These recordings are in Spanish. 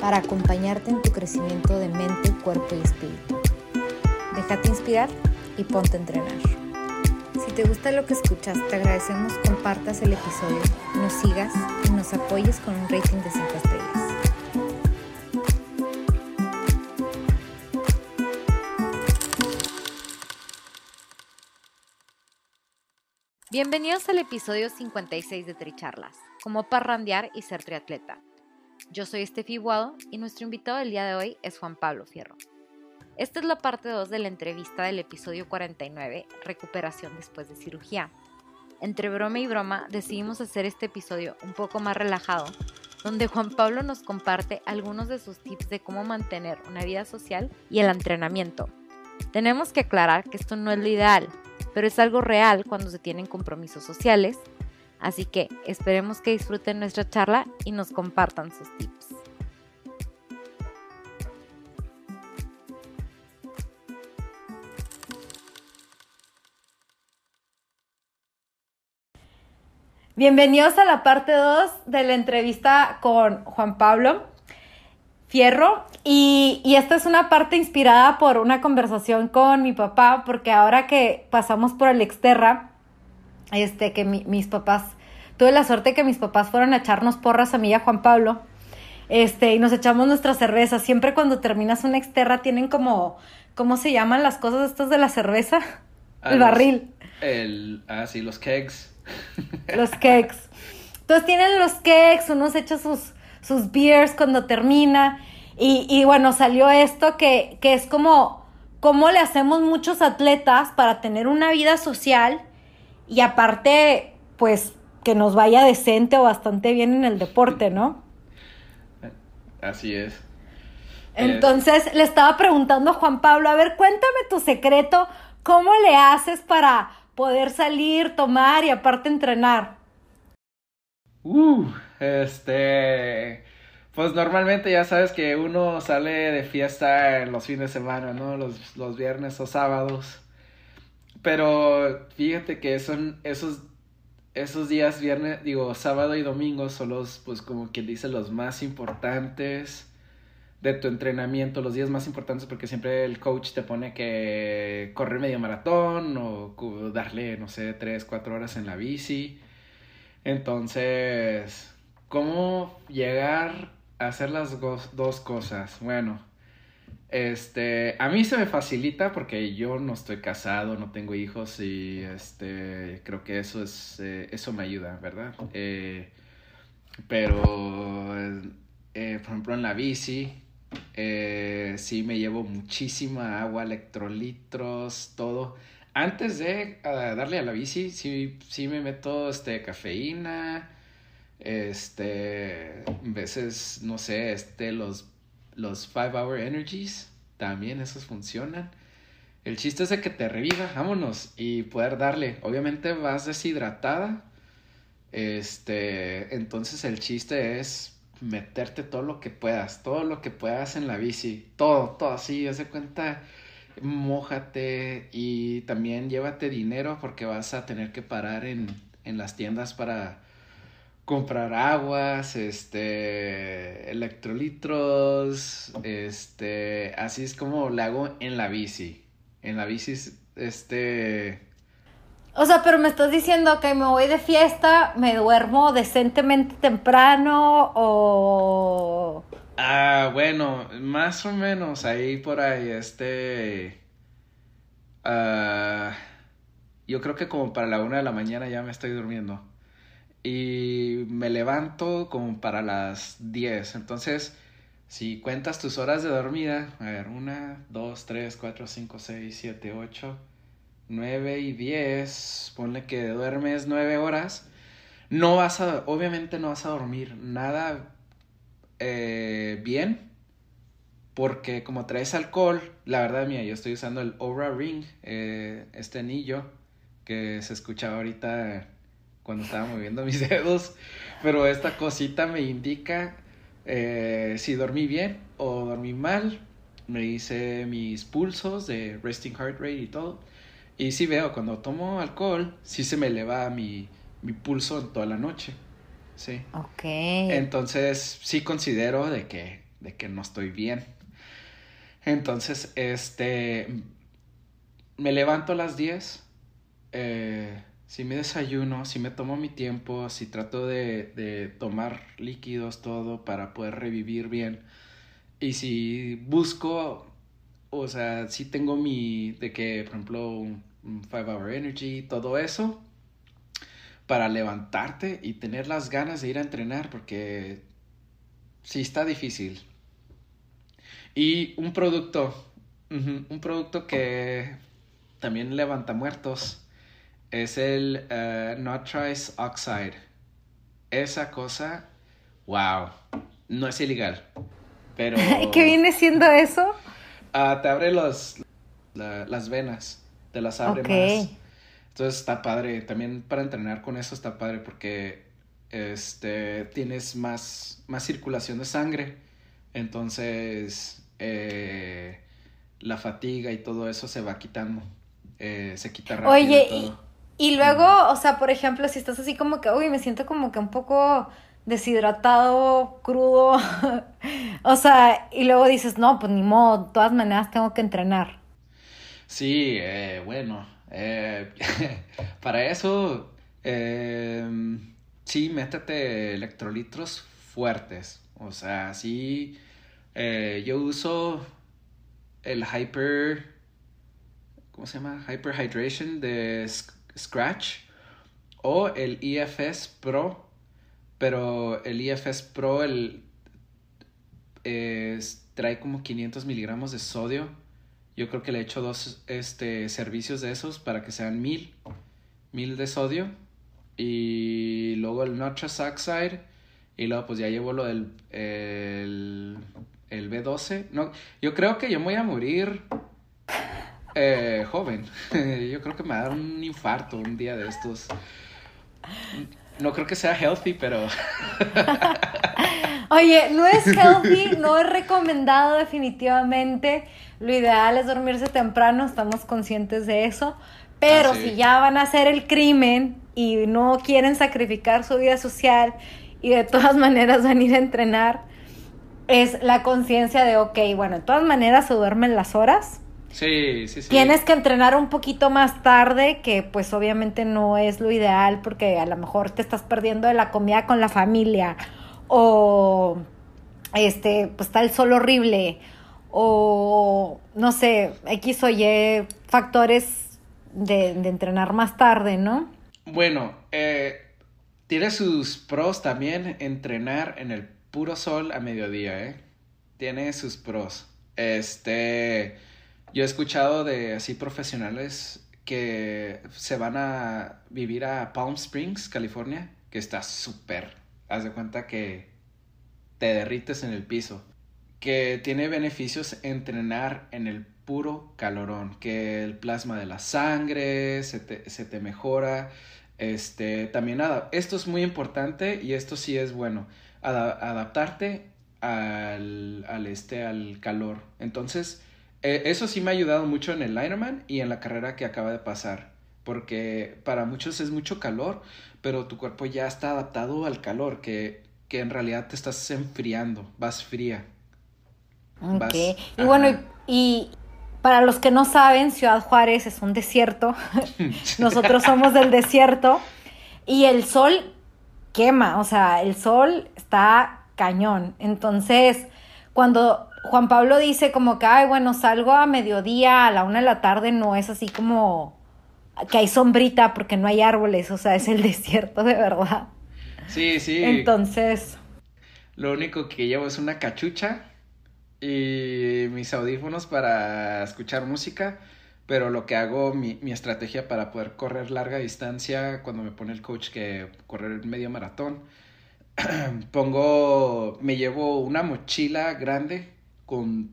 para acompañarte en tu crecimiento de mente, cuerpo y espíritu. Déjate inspirar y ponte a entrenar. Si te gusta lo que escuchas, te agradecemos compartas el episodio, nos sigas y nos apoyes con un rating de 5 estrellas. Bienvenidos al episodio 56 de Tricharlas, como parrandear y ser triatleta. Yo soy Estefi Guado y nuestro invitado del día de hoy es Juan Pablo Fierro. Esta es la parte 2 de la entrevista del episodio 49, Recuperación después de cirugía. Entre broma y broma decidimos hacer este episodio un poco más relajado, donde Juan Pablo nos comparte algunos de sus tips de cómo mantener una vida social y el entrenamiento. Tenemos que aclarar que esto no es lo ideal, pero es algo real cuando se tienen compromisos sociales Así que esperemos que disfruten nuestra charla y nos compartan sus tips. Bienvenidos a la parte 2 de la entrevista con Juan Pablo Fierro. Y, y, esta es una parte inspirada por una conversación con mi papá, porque ahora que pasamos por el Exterra, este, que mis papás, tuve la suerte que mis papás fueron a echarnos porras a mí y a Juan Pablo, este, y nos echamos nuestra cerveza. Siempre cuando terminas una exterra tienen como, ¿cómo se llaman las cosas estas de la cerveza? el barril. El, ah, sí, los kegs. Los kegs. Entonces tienen los kegs, uno se echa sus, sus beers cuando termina. Y, y bueno, salió esto que, que es como, cómo le hacemos muchos atletas para tener una vida social y aparte, pues que nos vaya decente o bastante bien en el deporte, ¿no? Así es. Entonces le estaba preguntando a Juan Pablo, a ver, cuéntame tu secreto, ¿cómo le haces para poder salir, tomar y aparte entrenar? Uh, este, pues normalmente ya sabes que uno sale de fiesta en los fines de semana, ¿no? Los, los viernes o sábados. Pero fíjate que son esos, esos días, viernes, digo, sábado y domingo son los, pues como quien dice, los más importantes de tu entrenamiento, los días más importantes porque siempre el coach te pone que correr medio maratón o darle, no sé, tres, cuatro horas en la bici. Entonces, ¿cómo llegar a hacer las dos cosas? Bueno, este, a mí se me facilita porque yo no estoy casado, no tengo hijos y este, creo que eso es, eh, eso me ayuda, ¿verdad? Eh, pero, eh, por ejemplo, en la bici, sí me llevo muchísima agua, electrolitos, todo. Antes de darle a la bici, sí, sí me meto, este, cafeína, este, veces, no sé, este, los los 5 Hour Energies, también esos funcionan. El chiste es de que te reviva, vámonos, y poder darle. Obviamente vas deshidratada. Este, entonces el chiste es meterte todo lo que puedas, todo lo que puedas en la bici, todo, todo así, haz de cuenta, mójate y también llévate dinero porque vas a tener que parar en, en las tiendas para comprar aguas, este, electrolitros, este, así es como lo hago en la bici. En la bici, este... O sea, pero me estás diciendo que me voy de fiesta, me duermo decentemente temprano o... Ah, bueno, más o menos ahí por ahí, este... Uh, yo creo que como para la una de la mañana ya me estoy durmiendo y me levanto como para las 10. Entonces, si cuentas tus horas de dormida, a ver, 1, 2, 3, 4, 5, 6, 7, 8, 9 y 10, ponle que duermes 9 horas, no vas a, obviamente no vas a dormir nada eh, bien porque como traes alcohol, la verdad mía, yo estoy usando el Aura Ring, eh, este anillo que se escuchaba ahorita cuando estaba moviendo mis dedos, pero esta cosita me indica eh, si dormí bien o dormí mal, me hice mis pulsos de resting heart rate y todo, y sí veo, cuando tomo alcohol, sí se me eleva mi, mi pulso en toda la noche, sí. Ok. Entonces sí considero de que, de que no estoy bien. Entonces, este, me levanto a las 10, eh, si me desayuno, si me tomo mi tiempo, si trato de, de, tomar líquidos, todo para poder revivir bien. Y si busco, o sea, si tengo mi, de que, por ejemplo, un 5 hour energy, todo eso, para levantarte y tener las ganas de ir a entrenar, porque sí está difícil. Y un producto, un producto que también levanta muertos, es el uh, Nitrous Oxide. Esa cosa, wow, no es ilegal, pero... ¿Qué viene siendo eso? Uh, te abre los, la, las venas, te las abre okay. más. Entonces está padre, también para entrenar con eso está padre porque este, tienes más, más circulación de sangre, entonces eh, la fatiga y todo eso se va quitando. Eh, se quita rápido. Oye, y, y, luego, o sea, por ejemplo, si estás así como que, uy, me siento como que un poco deshidratado, crudo, o sea, y luego dices, no, pues ni modo, de todas maneras tengo que entrenar. Sí, eh, bueno, eh, para eso, eh, sí, métete electrolitos fuertes, o sea, sí, eh, yo uso el Hyper ¿cómo se llama? Hyperhydration de Scratch o el EFS Pro, pero el EFS Pro el, trae como 500 miligramos de sodio. Yo creo que le he hecho dos este, servicios de esos para que sean mil, mil de sodio. Y luego el Nitrous Oxide. Y luego pues ya llevo lo del el, el B12. No, yo creo que yo me voy a morir eh, joven. Yo creo que me va a dar un infarto un día de estos. No creo que sea healthy, pero. Oye, no es healthy, no es recomendado definitivamente. Lo ideal es dormirse temprano, estamos conscientes de eso. Pero ah, sí. si ya van a hacer el crimen y no quieren sacrificar su vida social y de todas maneras van a ir a entrenar, es la conciencia de, ok, bueno, de todas maneras se duermen las horas Sí, sí, sí. Tienes que entrenar un poquito más tarde, que pues obviamente no es lo ideal porque a lo mejor te estás perdiendo de la comida con la familia o este, pues está el sol horrible o no sé, X o Y factores de, de entrenar más tarde, ¿no? Bueno, eh, tiene sus pros también entrenar en el puro sol a mediodía, ¿eh? Tiene sus pros. Este yo he escuchado de así profesionales que se van a vivir a Palm Springs, California, que está súper. Haz de cuenta que te derrites en el piso. Que tiene beneficios entrenar en el puro calorón. Que el plasma de la sangre se te, se te mejora. Este, también nada. Esto es muy importante y esto sí es bueno. adaptarte al, al, este, al calor. Entonces, eh, eso sí me ha ayudado mucho en el Ironman y en la carrera que acaba de pasar. Porque para muchos es mucho calor, pero tu cuerpo ya está adaptado al calor, que, que en realidad te estás enfriando, vas fría. Ok. y bueno, y, para los que no saben, Ciudad Juárez es un desierto. Nosotros somos del desierto. Y el sol quema, o sea, el sol está cañón. Entonces, cuando Juan Pablo dice como que, ay, bueno, salgo a mediodía, a la una de la tarde, no es así como que hay sombrita porque no hay árboles, o sea, es el desierto de verdad. Sí, sí. Entonces... Lo único que llevo es una cachucha y mis audífonos para escuchar música, pero lo que hago, mi, mi estrategia para poder correr larga distancia, cuando me pone el coach que correr medio maratón, pongo, me llevo una mochila grande con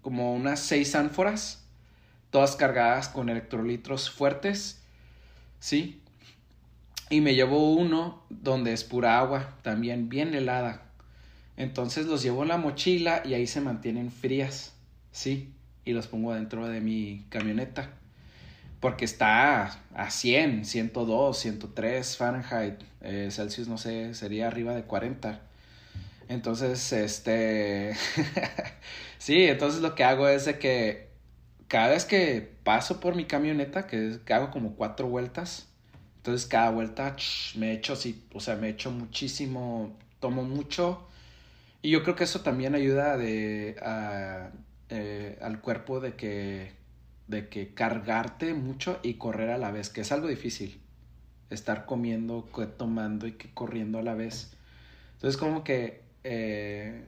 como unas seis ánforas, todas cargadas con electrolitos fuertes, ¿sí? Y me llevo uno donde es pura agua, también bien helada. Entonces los llevo en la mochila y ahí se mantienen frías, ¿sí? Y los pongo dentro de mi camioneta. Porque está a 100, 102, 103 Fahrenheit, eh, Celsius, no sé, sería arriba de 40. Entonces, este... sí, entonces lo que hago es de que cada vez que paso por mi camioneta, que, hago como cuatro vueltas, entonces cada vuelta me echo así, o sea, me echo muchísimo, tomo mucho. Y yo creo que eso también ayuda de, eh, al cuerpo de que, de que cargarte mucho y correr a la vez, que es algo difícil. Estar comiendo, tomando y que corriendo a la vez. Entonces como que eh,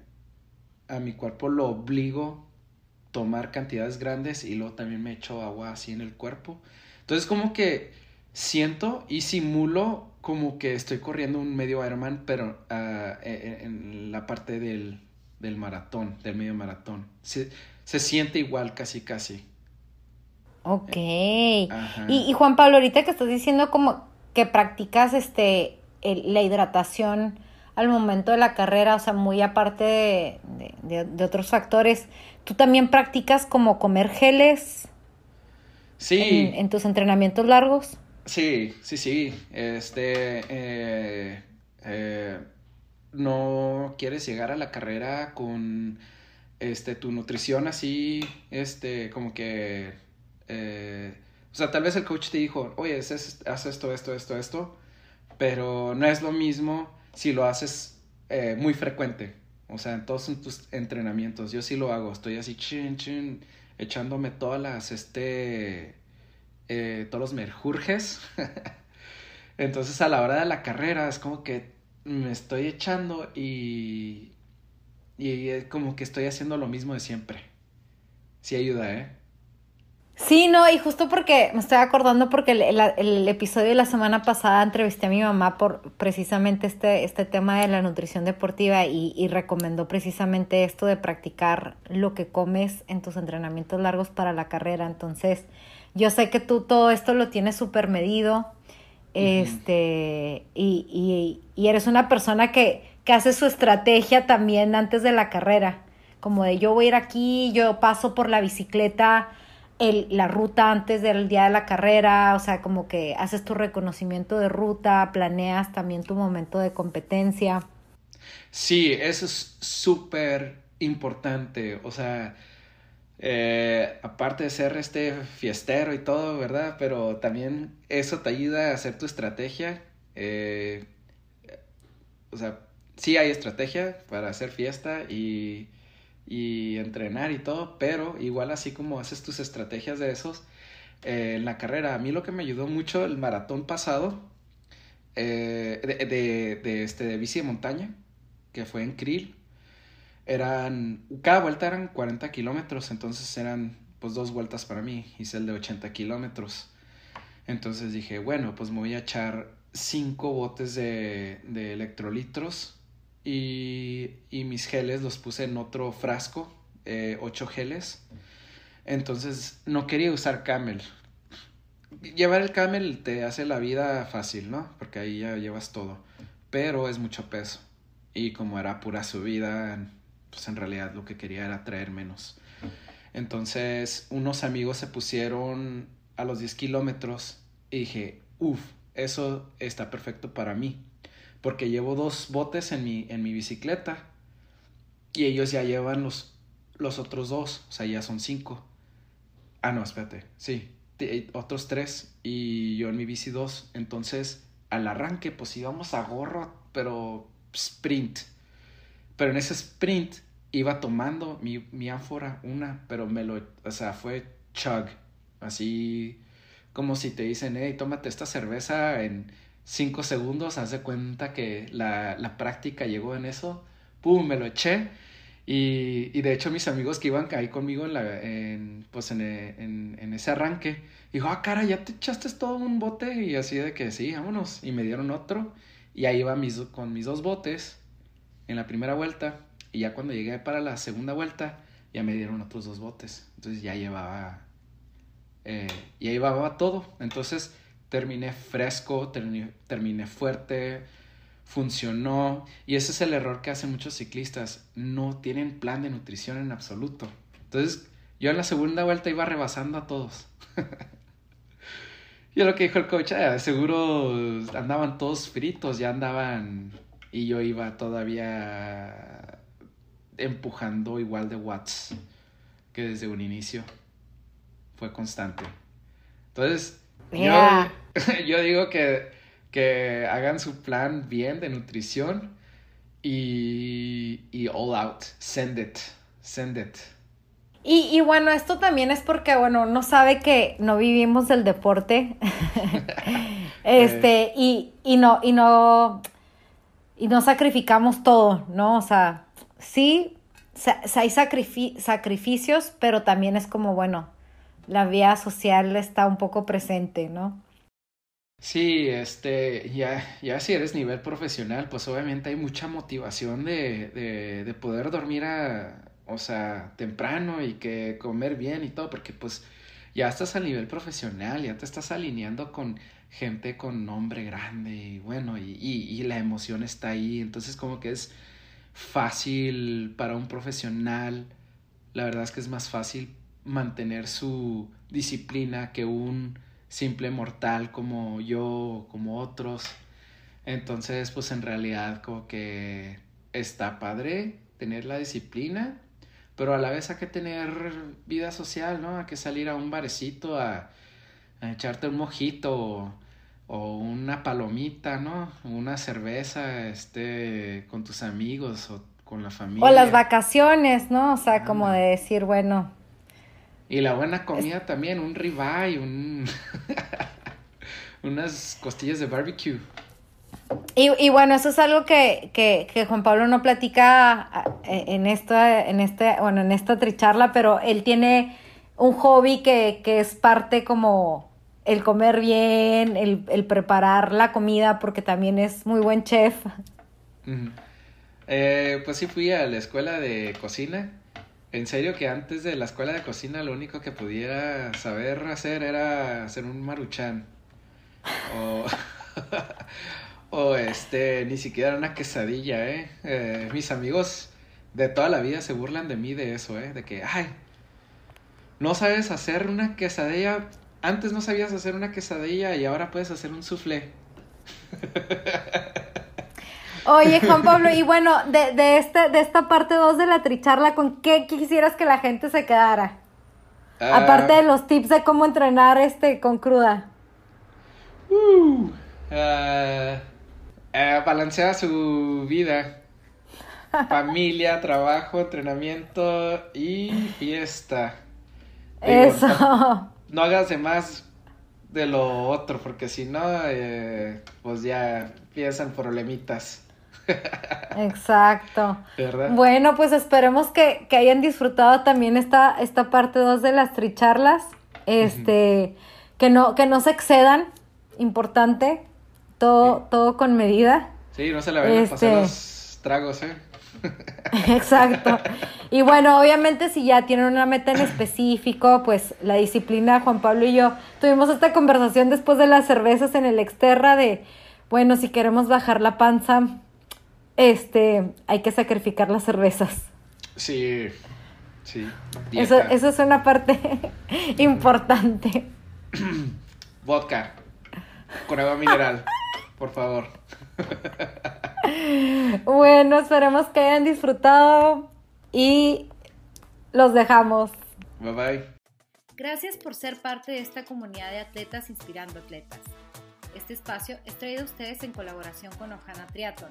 a mi cuerpo lo obligo a tomar cantidades grandes y luego también me echo agua así en el cuerpo. Entonces como que siento y simulo como que estoy corriendo un medio Ironman, pero ah, e, e, en, la parte del, del, maratón, del medio maratón. Se, se, siente igual casi casi. Ok. Y, y, Juan Pablo, ahorita que estás diciendo como que practicas este la hidratación al momento de la carrera, o sea, muy aparte de, otros factores, ¿tú también practicas como comer geles? Sí. En, tus entrenamientos largos? Sí, sí, sí. Este, eh, eh, no quieres llegar a la carrera con, este, tu nutrición así, este, como que, eh, o sea, tal vez el coach te dijo, oye, haz esto, esto, esto, esto, pero no es lo mismo si lo haces eh, muy frecuente, o sea, en todos tus entrenamientos, yo sí lo hago, estoy así chin, chin, echándome todas las, este, eh, todos los merjurjes. Entonces a la hora de la carrera es como que me estoy echando y, y es como que estoy haciendo lo mismo de siempre. Sí ayuda, ¿eh? Sí, no, y justo porque me estoy acordando porque el, episodio de la semana pasada entrevisté a mi mamá por precisamente este, este tema de la nutrición deportiva y, y recomendó precisamente esto de practicar lo que comes en tus entrenamientos largos para la carrera. Entonces, yo sé que tú todo esto lo tienes súper medido, este, y, y, y, eres una persona que, que hace su estrategia también antes de la carrera, como de yo voy a ir aquí, yo paso por la bicicleta la ruta antes del día de la carrera, o sea, como que haces tu reconocimiento de ruta, planeas también tu momento de competencia. Sí, eso es súper importante, o sea, eh, aparte de ser este fiestero y todo, ¿verdad? Pero también eso te ayuda a hacer tu estrategia. Eh, o sea, sí hay estrategia para hacer fiesta y y entrenar y todo, pero igual así como haces tus estrategias de esos eh, en la carrera. A mí lo que me ayudó mucho el maratón pasado eh, de, de, este, de bici de montaña, que fue en Krill, eran, cada vuelta eran 40 kilómetros, entonces eran pues dos vueltas para mí, hice el de 80 kilómetros. Entonces dije, bueno, pues me voy a echar cinco botes de, de electrolitros y, mis geles los puse en otro frasco, eh, ocho geles. Entonces no quería usar camel. Llevar el camel te hace la vida fácil, ¿no? Porque ahí ya llevas todo. Pero es mucho peso. Y como era pura subida, pues en realidad lo que quería era traer menos. Entonces unos amigos se pusieron a los 10 kilómetros y dije, uff, eso está perfecto para mí porque llevo dos botes en mi, en mi bicicleta y ellos ya llevan los, los otros dos, o sea, ya son cinco. Ah, no, espérate, sí, otros tres y yo en mi bici dos. Entonces, al arranque, pues íbamos a gorro, pero sprint. Pero en ese sprint iba tomando mi, mi ánfora, una, pero me lo, o sea, fue chug. Así como si te dicen, hey, tómate esta cerveza en cinco segundos, haz de cuenta que la, la práctica llegó en eso, pum, me lo eché. Y, y, de hecho mis amigos que iban ahí conmigo en, la, en, pues en, en, en, ese arranque, dijo, ah, cara, ya te echaste todo un bote y así de que sí, vámonos. Y me dieron otro y ahí iba mis, con mis dos botes en la primera vuelta y ya cuando llegué para la segunda vuelta ya me dieron otros dos botes. Entonces ya llevaba, eh, ya llevaba todo. Entonces terminé fresco, terminé, fuerte, funcionó. Y ese es el error que hacen muchos ciclistas. No tienen plan de nutrición en absoluto. Entonces yo en la segunda vuelta iba rebasando a todos. y lo que dijo el coach, ah, seguro andaban todos fritos, ya andaban... Y yo iba todavía empujando igual de watts que desde un inicio. Fue constante. Entonces, yo, digo que, que hagan su plan bien de nutrición y, y all out. Send it. Send it. Y, y, bueno, esto también es porque, bueno, no sabe que no vivimos del deporte. este, y, y no, y no, y no sacrificamos todo, ¿no? O sea, sí, hay sacrificios, pero también es como, bueno, la vía social está un poco presente, ¿no? Sí, este, ya, ya si eres nivel profesional, pues obviamente hay mucha motivación de, de, de poder dormir a, o sea, temprano y que comer bien y todo, porque pues ya estás a nivel profesional, ya te estás alineando con gente con nombre grande y bueno, y, y, y la emoción está ahí, entonces como que es fácil para un profesional, la verdad es que es más fácil mantener su disciplina que un simple mortal como yo, como otros. Entonces, pues en realidad como que está padre tener la disciplina, pero a la vez hay que tener vida social, ¿no? Hay que salir a un barecito a, echarte un mojito o, una palomita, ¿no? Una cerveza, este, con tus amigos o con la familia. O las vacaciones, ¿no? O sea, como de decir, bueno, y la buena comida también, un ribeye, un... unas costillas de barbecue. Y, y, bueno, eso es algo que, que, que, Juan Pablo no platica eh, en esta, en este, bueno, en esta tricharla, pero él tiene un hobby que, que es parte como el comer bien, el, el, preparar la comida, porque también es muy buen chef. eh, pues sí fui a la escuela de cocina en serio que antes de la escuela de cocina lo único que pudiera saber hacer era hacer un maruchan. O, o este, ni siquiera una quesadilla, ¿eh? ¿eh? Mis amigos de toda la vida se burlan de mí de eso, ¿eh? De que, ay, no sabes hacer una quesadilla. Antes no sabías hacer una quesadilla y ahora puedes hacer un soufflé. Oye, Juan Pablo, y bueno, de, de, este, de esta parte 2 de la tricharla, ¿con qué quisieras que la gente se quedara? Ah. Aparte de los tips de cómo entrenar este con cruda. Uh, balancea su vida. Familia, trabajo, entrenamiento y fiesta. Eso. No, hagas de más de lo otro, porque si no, eh, pues ya empiezan problemitas. Exacto. Bueno, pues esperemos que, hayan disfrutado también esta, esta parte 2 de las tricharlas. Este, que no, que no se excedan, importante, todo, todo con medida. Sí, no se le vayan a pasar este los tragos, ¿eh? Exacto. Y bueno, obviamente si ya tienen una meta en específico, pues la disciplina, Juan Pablo y yo tuvimos esta conversación después de las cervezas en el Exterra de, bueno, si queremos bajar la panza, este, hay que sacrificar las cervezas. Sí, sí. Eso, eso es una parte importante. Vodka. Con agua mineral, por favor. bueno, esperemos que hayan disfrutado y los dejamos. Bye bye. Gracias por ser parte de esta comunidad de atletas inspirando atletas. Este espacio es traído a ustedes en colaboración con Ojana Triathlon